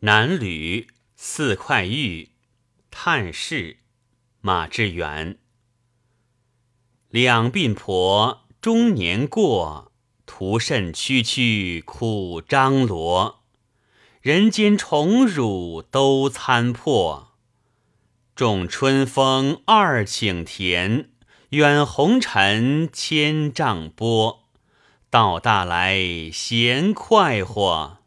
南吕四块玉，探视马致远。两鬓婆中年过，徒甚区区苦张罗。人间宠辱都参破，种春风二顷田，远红尘千丈波。到大来闲快活。